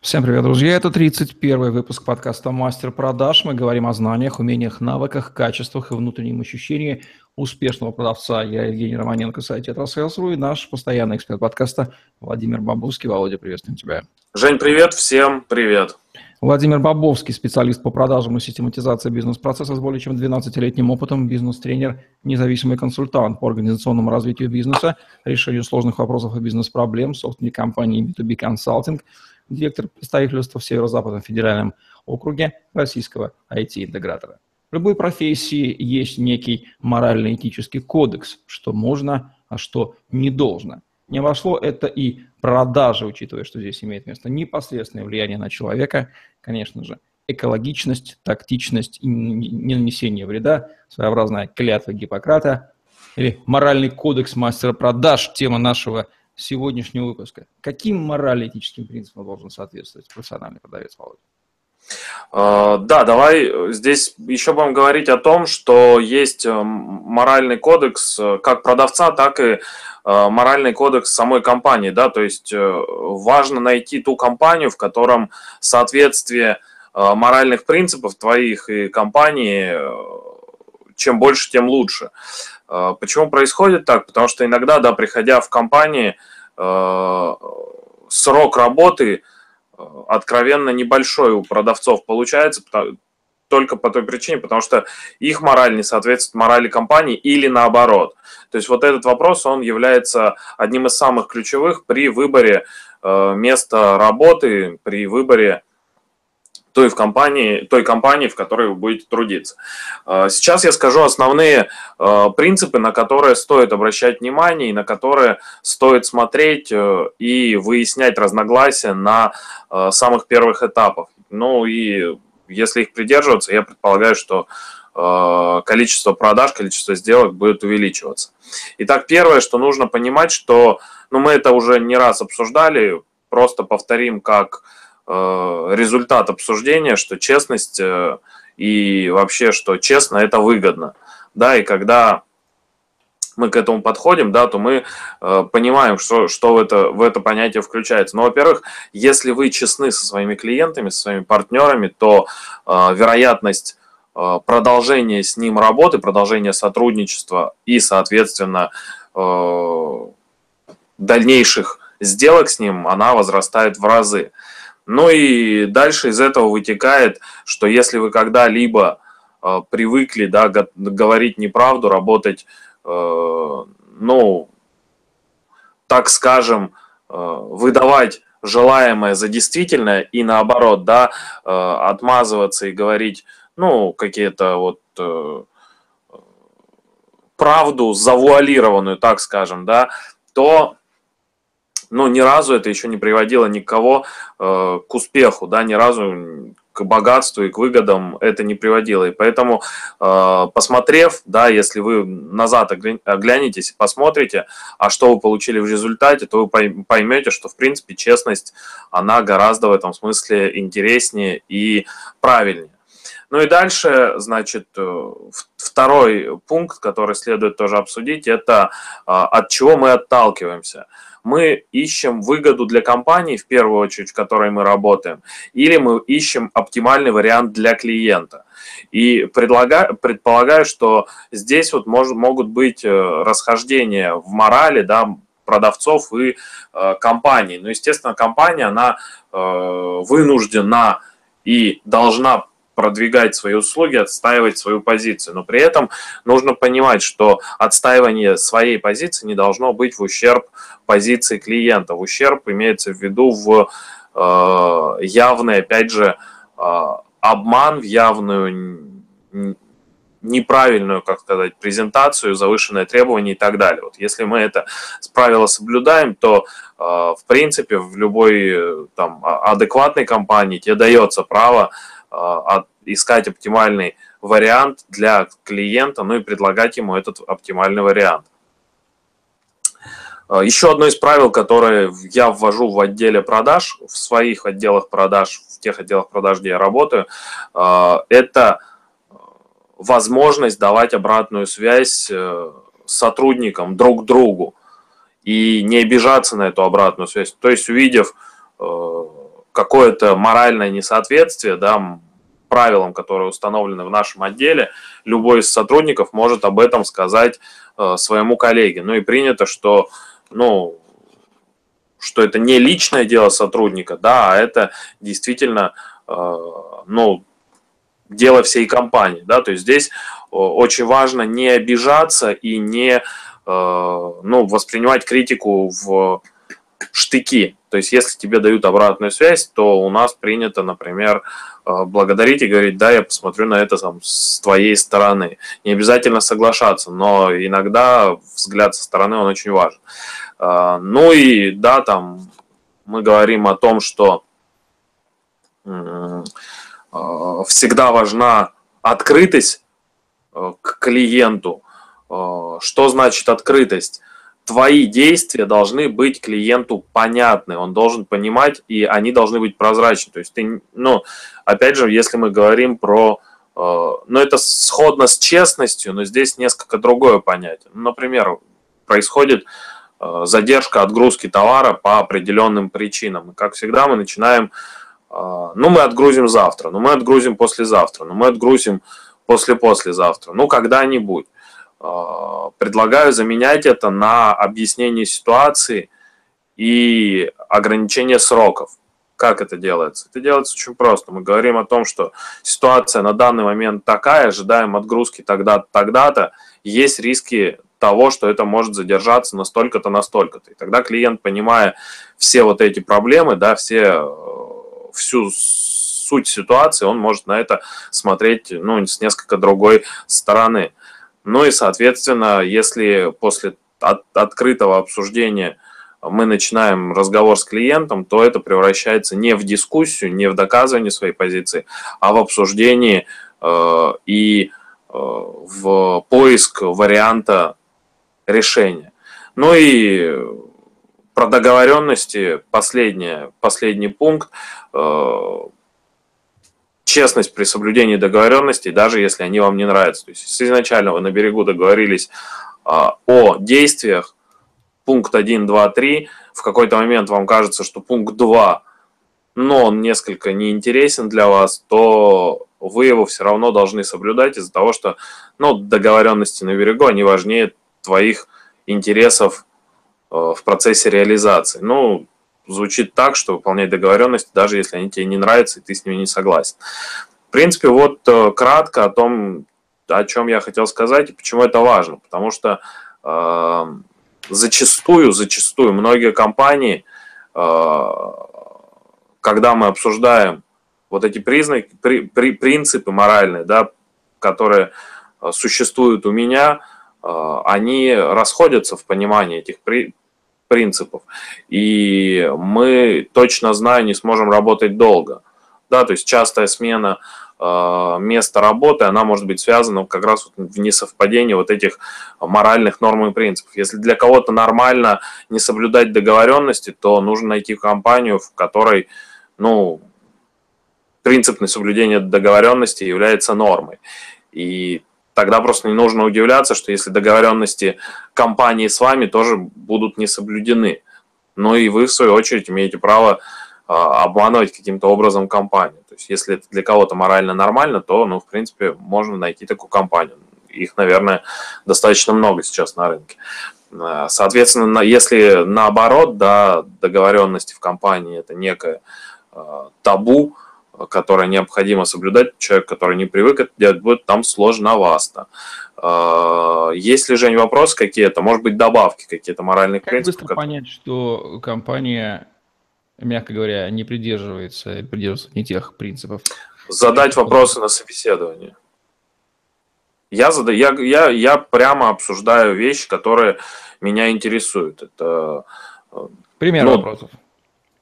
Всем привет, друзья! Это 31 выпуск подкаста «Мастер продаж». Мы говорим о знаниях, умениях, навыках, качествах и внутреннем ощущении успешного продавца. Я Евгений Романенко, сайт «Tetrasales.ru» и наш постоянный эксперт подкаста Владимир Бабовский. Володя, приветствуем тебя. Жень, привет! Всем привет! Владимир Бабовский, специалист по продажам и систематизации бизнес-процесса с более чем 12-летним опытом, бизнес-тренер, независимый консультант по организационному развитию бизнеса, решению сложных вопросов и бизнес-проблем, собственник компании B2B Consulting – директор представительства в Северо-Западном федеральном округе российского IT-интегратора. В любой профессии есть некий морально-этический кодекс, что можно, а что не должно. Не вошло это и продажи, учитывая, что здесь имеет место непосредственное влияние на человека, конечно же, экологичность, тактичность и не нанесение вреда, своеобразная клятва Гиппократа или моральный кодекс мастера продаж, тема нашего сегодняшнего выпуска. Каким морально-этическим принципам должен соответствовать профессиональный продавец, Володя? А, да, давай здесь еще будем говорить о том, что есть э, моральный кодекс э, как продавца, так и э, моральный кодекс самой компании, да, то есть важно найти ту компанию, в котором соответствие моральных принципов твоих и компании чем больше, тем лучше. Почему происходит так? Потому что иногда, да, приходя в компании, Э, срок работы э, откровенно небольшой у продавцов получается, только по той причине, потому что их мораль не соответствует морали компании или наоборот. То есть вот этот вопрос, он является одним из самых ключевых при выборе э, места работы, при выборе той, в компании, той компании, в которой вы будете трудиться. А, сейчас я скажу основные а, принципы, на которые стоит обращать внимание и на которые стоит смотреть э, и выяснять разногласия на а, самых первых этапах. Ну и если их придерживаться, я предполагаю, что количество продаж, количество сделок будет увеличиваться. Итак, первое, что нужно понимать, что ну, мы это уже не раз обсуждали, просто повторим, как результат обсуждения, что честность э, и вообще, что честно, это выгодно. Да, и когда мы к этому подходим, да, то мы э, понимаем, что, что в, это, в это понятие включается. Но, во-первых, если вы честны со своими клиентами, со своими партнерами, то э, вероятность э, продолжения с ним работы, продолжения сотрудничества и, соответственно, э, дальнейших сделок с ним, она возрастает в разы. Ну и дальше из этого вытекает, что если вы когда-либо э, привыкли да, говорить неправду, работать, э, ну, так скажем, э, выдавать желаемое за действительное и наоборот, да, э, отмазываться и говорить, ну, какие-то вот э, правду завуалированную, так скажем, да, то но ни разу это еще не приводило никого э, к успеху, да, ни разу к богатству и к выгодам это не приводило. И поэтому, э, посмотрев, да, если вы назад оглянетесь и посмотрите, а что вы получили в результате, то вы поймете, что, в принципе, честность, она гораздо в этом смысле интереснее и правильнее. Ну и дальше, значит, э, второй пункт, который следует тоже обсудить, это от чего мы отталкиваемся – мы ищем выгоду для компании, в первую очередь, в которой мы работаем, или мы ищем оптимальный вариант для клиента. И предлагаю, предполагаю, что здесь вот мож, могут быть э, расхождения в морали, да, продавцов и э, компаний. Но, естественно, компания, она э, вынуждена и должна продвигать свои услуги, отстаивать свою позицию. Но при этом нужно понимать, что отстаивание своей позиции не должно быть в ущерб позиции клиента. В ущерб имеется в виду в э, явный, опять же, э, обман, в явную неправильную, как сказать, презентацию, завышенное требование и так далее. Вот если мы это правило соблюдаем, то э, в принципе в любой э, там а, адекватной компании тебе дается право э, искать оптимальный вариант для клиента, ну и предлагать ему этот оптимальный вариант. А, еще одно из правил, которое я ввожу в отделе продаж, в своих отделах продаж, в тех отделах продаж, где я работаю, а, это возможность давать обратную связь э, сотрудникам друг другу и не обижаться на эту обратную связь. То есть, увидев э, какое-то моральное несоответствие, да, правилам, которые установлены в нашем отделе, любой из сотрудников может об этом сказать э, своему коллеге. Ну и принято, что, ну, что это не личное дело сотрудника, да, а это действительно, э, ну, дело всей компании, да, то есть здесь э, очень важно не обижаться и не, э, ну, воспринимать критику в штыки. То есть, если тебе дают обратную связь, то у нас принято, например, э, благодарить и говорить, да, я посмотрю на это там, с твоей стороны. Не обязательно соглашаться, но иногда взгляд со стороны, он очень важен. Ну и да, там мы говорим о том, что Э, всегда важна открытость э, к клиенту. Э, что значит открытость? Твои действия должны быть клиенту понятны, он должен понимать, и они должны быть прозрачны. То есть ты, ну, опять же, если мы говорим про, ну, это сходно с честностью, но здесь несколько другое понятие. Ну, например, происходит задержка отгрузки товара по определенным причинам. И, как всегда, мы начинаем а, ну, мы отгрузим завтра, ну, мы отгрузим послезавтра, ну, мы отгрузим после-послезавтра, ну, когда-нибудь. А, предлагаю заменять это на объяснение ситуации и ограничение сроков. Как это делается? Это делается очень просто. Мы говорим о том, что ситуация на данный момент такая, ожидаем отгрузки тогда-то, тогда-то, есть риски того, что это может задержаться настолько-то, настолько-то. И тогда клиент, понимая все вот эти проблемы, да, все всю суть ситуации, он может на это смотреть ну, с несколько другой стороны. Ну и, соответственно, если после от, открытого обсуждения мы начинаем разговор с клиентом, то это превращается не в дискуссию, не в доказывание своей позиции, а в обсуждение э, и э, в поиск варианта решения. Ну и про договоренности последнее, последний пункт. Э, честность при соблюдении договоренностей, даже если они вам не нравятся. То есть, если изначально вы на берегу договорились а, о действиях, пункт 1, 2, 3, в какой-то момент вам кажется, что пункт 2, но он несколько неинтересен для вас, то вы его все равно должны соблюдать из-за того, что ну, договоренности на берегу, они важнее твоих интересов Э, в процессе реализации. Ну, звучит так, что выполнять договоренности, даже если они тебе не нравятся и ты с ними не согласен. В принципе, вот э, кратко о том, о чем я хотел сказать и почему это важно. Потому что э, зачастую, зачастую многие компании, э, когда мы обсуждаем вот эти признаки, при, при, принципы моральные, да, которые э, существуют у меня, они расходятся в понимании этих при, принципов. И мы точно знаю, не сможем работать долго. Да, то есть частая смена э, места работы, она может быть связана как раз вот в несовпадении вот этих моральных норм и принципов. Если для кого-то нормально не соблюдать договоренности, то нужно найти компанию, в которой, ну, принцип несоблюдения договоренности является нормой. И тогда просто не нужно удивляться, что если договоренности компании с вами тоже будут не соблюдены. Ну и вы, в свою очередь, имеете право а, обманывать каким-то образом компанию. То есть, если это для кого-то морально нормально, то, ну, в принципе, можно найти такую компанию. Их, наверное, достаточно много сейчас на рынке. А, соответственно, если наоборот, да, договоренности в компании это некое а, табу, которое необходимо соблюдать, человек, который не привык это делать, будет там сложновато. А, есть ли, Жень, вопросы какие-то? Может быть, добавки какие-то моральных как принципов? Как быстро понять, что компания, мягко говоря, не придерживается, придерживается не тех принципов? Задать вопросы на собеседовании. Я, зада... я, я, я прямо обсуждаю вещи, которые меня интересуют. Это... Э, Пример ну, вопросов.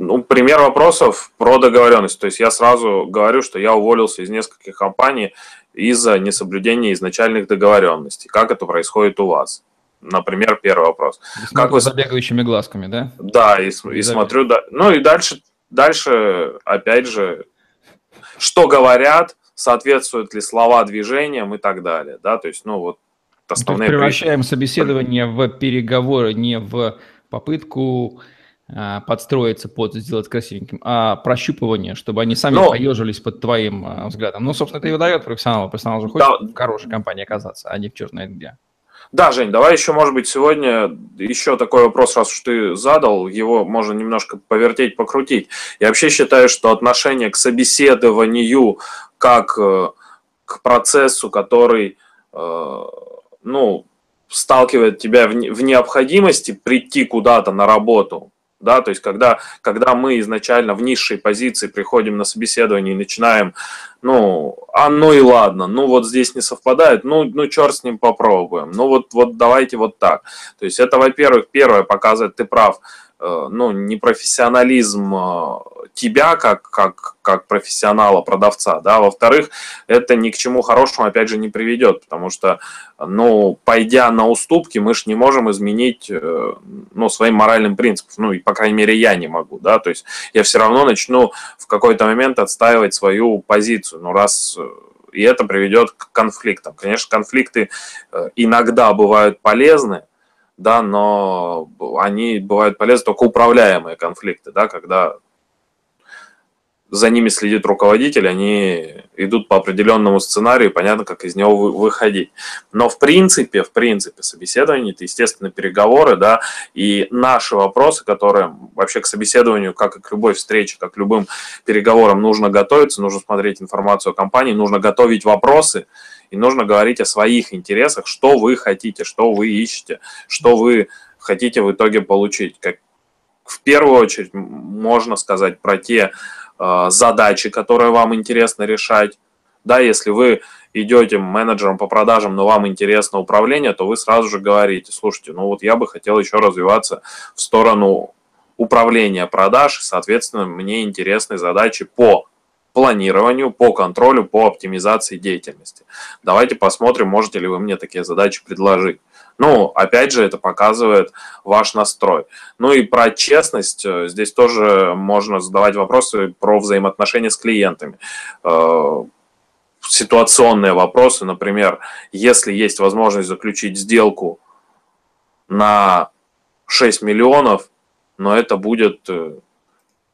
Ну, пример вопросов про договоренность. То есть я сразу говорю, что я уволился из нескольких компаний из-за несоблюдения изначальных договоренностей. Как это происходит у вас? Например, первый вопрос. И как вы... За бегающими глазками, да? Да, и, и смотрю, да. Ну и дальше, дальше, опять же, что говорят, соответствуют ли слова движениям и так далее, да, то есть, ну вот основные... То есть превращаем собеседование в переговоры, не в попытку подстроиться под, сделать красивеньким, а прощупывание, чтобы они сами Но... поежились под твоим а, взглядом. Ну, собственно, это и выдает профессионала. Профессионал же хочет да. в хорошей компании оказаться, а не в знает где. Да, Жень, давай еще, может быть, сегодня еще такой вопрос, раз уж ты задал, его можно немножко повертеть, покрутить. Я вообще считаю, что отношение к собеседованию как э, к процессу, который, э, ну, сталкивает тебя в необходимости прийти куда-то на работу, да, то есть когда, когда мы изначально в низшей позиции приходим на собеседование и начинаем, ну, а ну и ладно, ну вот здесь не совпадает, ну, ну черт с ним попробуем, ну вот, вот давайте вот так. То есть это, во-первых, первое показывает, ты прав, ну, непрофессионализм э, тебя как, как, как профессионала, продавца, да, во-вторых, это ни к чему хорошему, опять же, не приведет, потому что, ну, пойдя на уступки, мы же не можем изменить, э, ну, своим моральным принципам, ну, и, по крайней мере, я не могу, да, то есть я все равно начну в какой-то момент отстаивать свою позицию, ну, раз и это приведет к конфликтам. Конечно, конфликты иногда бывают полезны, да, но они бывают полезны только управляемые конфликты, да, когда за ними следит руководитель, они идут по определенному сценарию, понятно, как из него выходить. Но в принципе, в принципе, собеседование, это, естественно, переговоры, да, и наши вопросы, которые вообще к собеседованию, как и к любой встрече, как к любым переговорам, нужно готовиться, нужно смотреть информацию о компании, нужно готовить вопросы, и нужно говорить о своих интересах, что вы хотите, что вы ищете, что вы хотите в итоге получить. Как в первую очередь можно сказать про те э, задачи, которые вам интересно решать. Да, если вы идете менеджером по продажам, но вам интересно управление, то вы сразу же говорите, слушайте, ну вот я бы хотел еще развиваться в сторону управления продаж, соответственно, мне интересны задачи по планированию, по контролю, по оптимизации деятельности. Давайте посмотрим, можете ли вы мне такие задачи предложить. Ну, опять же, это показывает ваш настрой. Ну и про честность, э, здесь тоже можно задавать вопросы про взаимоотношения с клиентами. Э, ситуационные вопросы, например, если есть возможность заключить сделку на 6 миллионов, но это будет э,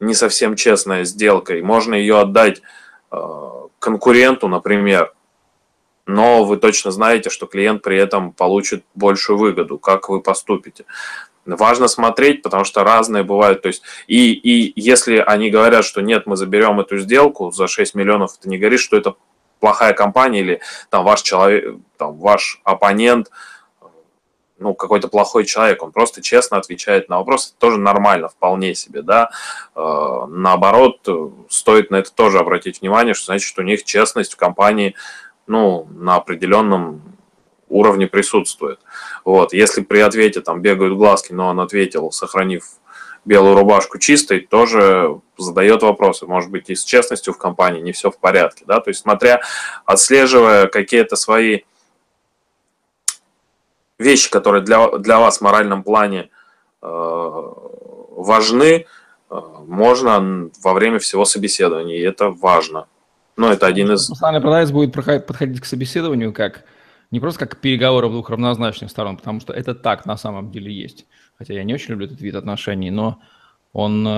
не совсем честная сделка, и можно ее отдать э, конкуренту, например, но вы точно знаете, что клиент при этом получит большую выгоду. Как вы поступите? Важно смотреть, потому что разные бывают. То есть, и, и если они говорят, что нет, мы заберем эту сделку за 6 миллионов, это не говорит, что это плохая компания или там ваш человек, там ваш оппонент – ну, какой-то плохой человек, он просто честно отвечает на вопросы, тоже нормально, вполне себе, да. Э, наоборот, стоит на это тоже обратить внимание, что значит, что у них честность в компании, ну, на определенном уровне присутствует. Вот, если при ответе там бегают глазки, но он ответил, сохранив белую рубашку чистой, тоже задает вопросы. Может быть, и с честностью в компании не все в порядке, да, то есть смотря, отслеживая какие-то свои вещи, которые для, для вас в моральном плане э, важны, э, можно во время всего собеседования, и это важно. Ну, это один из... Профессиональный продавец будет подходить к собеседованию как не просто как к переговорам двух равнозначных сторон, потому что это так на самом деле есть. Хотя я не очень люблю этот вид отношений, но он э,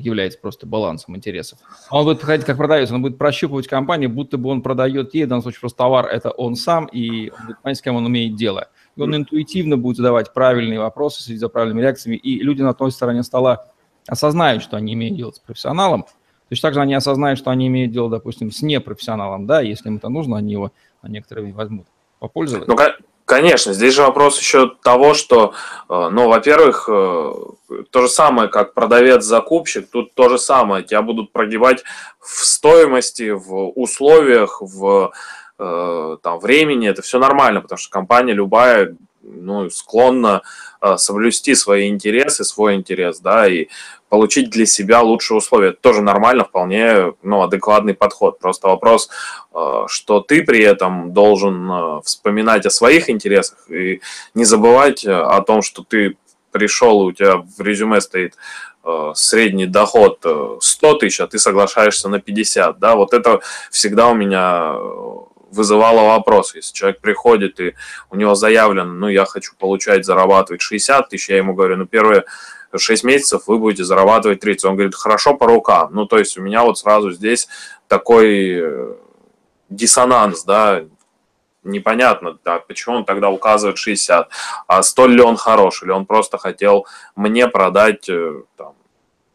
является просто балансом интересов. Он будет подходить как продавец, он будет прощупывать компанию, будто бы он продает ей, в данном случае просто товар это он сам, и он будет понять, с кем он умеет дело и он интуитивно будет задавать правильные вопросы, следить за правильными реакциями, и люди на той стороне стола осознают, что они имеют дело с профессионалом, то есть также они осознают, что они имеют дело, допустим, с непрофессионалом, да, если им это нужно, они его на некоторое время возьмут попользоваться. Ну, конечно, здесь же вопрос еще того, что, э, ну, во-первых, э, то же самое, как продавец-закупщик, тут то же самое, тебя будут прогибать в стоимости, в условиях, в Э, там, времени, это все нормально, потому что компания любая ну, склонна соблюсти свои интересы, свой интерес, да, и получить для себя лучшие условия. Это тоже нормально, вполне ну, адекватный подход. Просто вопрос, э, что ты при этом должен вспоминать о своих интересах и не забывать о том, что ты пришел, и у тебя в резюме стоит средний доход 100 тысяч, а ты соглашаешься на 50, да, вот это всегда у меня вызывало вопрос. Если человек приходит и у него заявлено, ну, я хочу получать, зарабатывать 60 тысяч, я ему говорю, ну, первые 6 месяцев вы будете зарабатывать 30. Он говорит, хорошо, по рукам. Ну, то есть у меня вот сразу здесь такой э, диссонанс, да, непонятно, да, почему он тогда указывает 60, а столь ли он хорош, или он просто хотел мне продать э, там,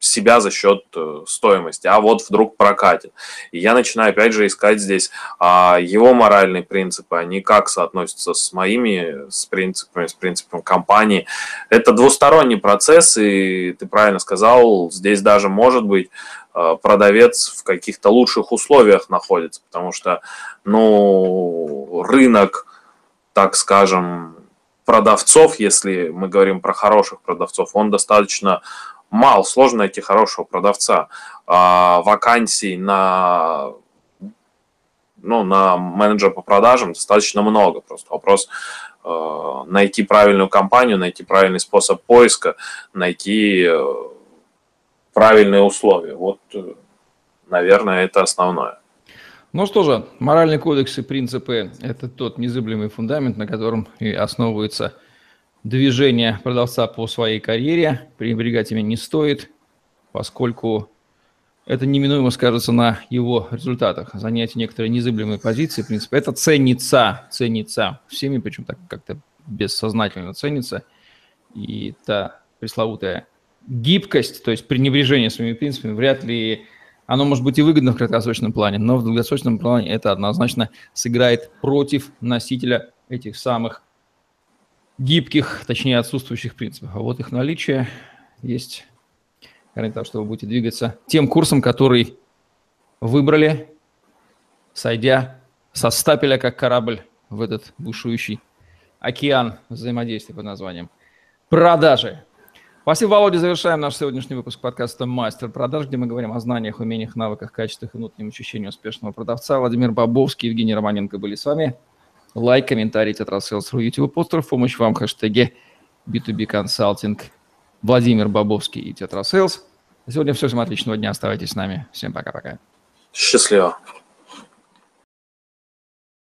себя за счет э, стоимости, а вот вдруг прокатит. И я начинаю опять же искать здесь а, его моральные принципы, они как соотносятся с моими, с принципами, с принципом компании. Это двусторонний процесс, и ты правильно сказал, здесь даже может быть э, продавец в каких-то лучших условиях находится, потому что, ну, рынок, так скажем, продавцов, если мы говорим про хороших продавцов, он достаточно мало, сложно найти хорошего продавца. А, вакансий на, ну, на менеджера по продажам достаточно много. Просто вопрос э, найти правильную компанию, найти правильный способ поиска, найти э, правильные условия. Вот, э, наверное, это основное. Ну что же, моральный кодекс и принципы – это тот незыблемый фундамент, на котором и основывается – движение продавца по своей карьере. Пренебрегать ими не стоит, поскольку это неминуемо скажется на его результатах. Занятие некоторой незыблемой позиции, в принципе, это ценится, ценится всеми, причем так как-то бессознательно ценится. И та пресловутая гибкость, то есть пренебрежение своими принципами, вряд ли оно может быть и выгодно в краткосрочном плане, но в долгосрочном плане это однозначно сыграет против носителя этих самых гибких, точнее отсутствующих принципов. А вот их наличие есть гарантия, что вы будете двигаться тем курсом, который выбрали, сойдя со стапеля, как корабль, в этот бушующий океан взаимодействия под названием продажи. Спасибо, Володя. Завершаем наш сегодняшний выпуск подкаста «Мастер продаж», где мы говорим о знаниях, умениях, навыках, качествах и внутреннем ощущении успешного продавца. Владимир Бобовский, Евгений Романенко были с вами лайк, комментарий, tetrasales.ru, YouTube постер помощь вам, хэштеги B2B консалтинг, Владимир Бобовский и tetrasales. Сегодня все, всем отличного дня, оставайтесь с нами. Всем пока-пока. Счастливо.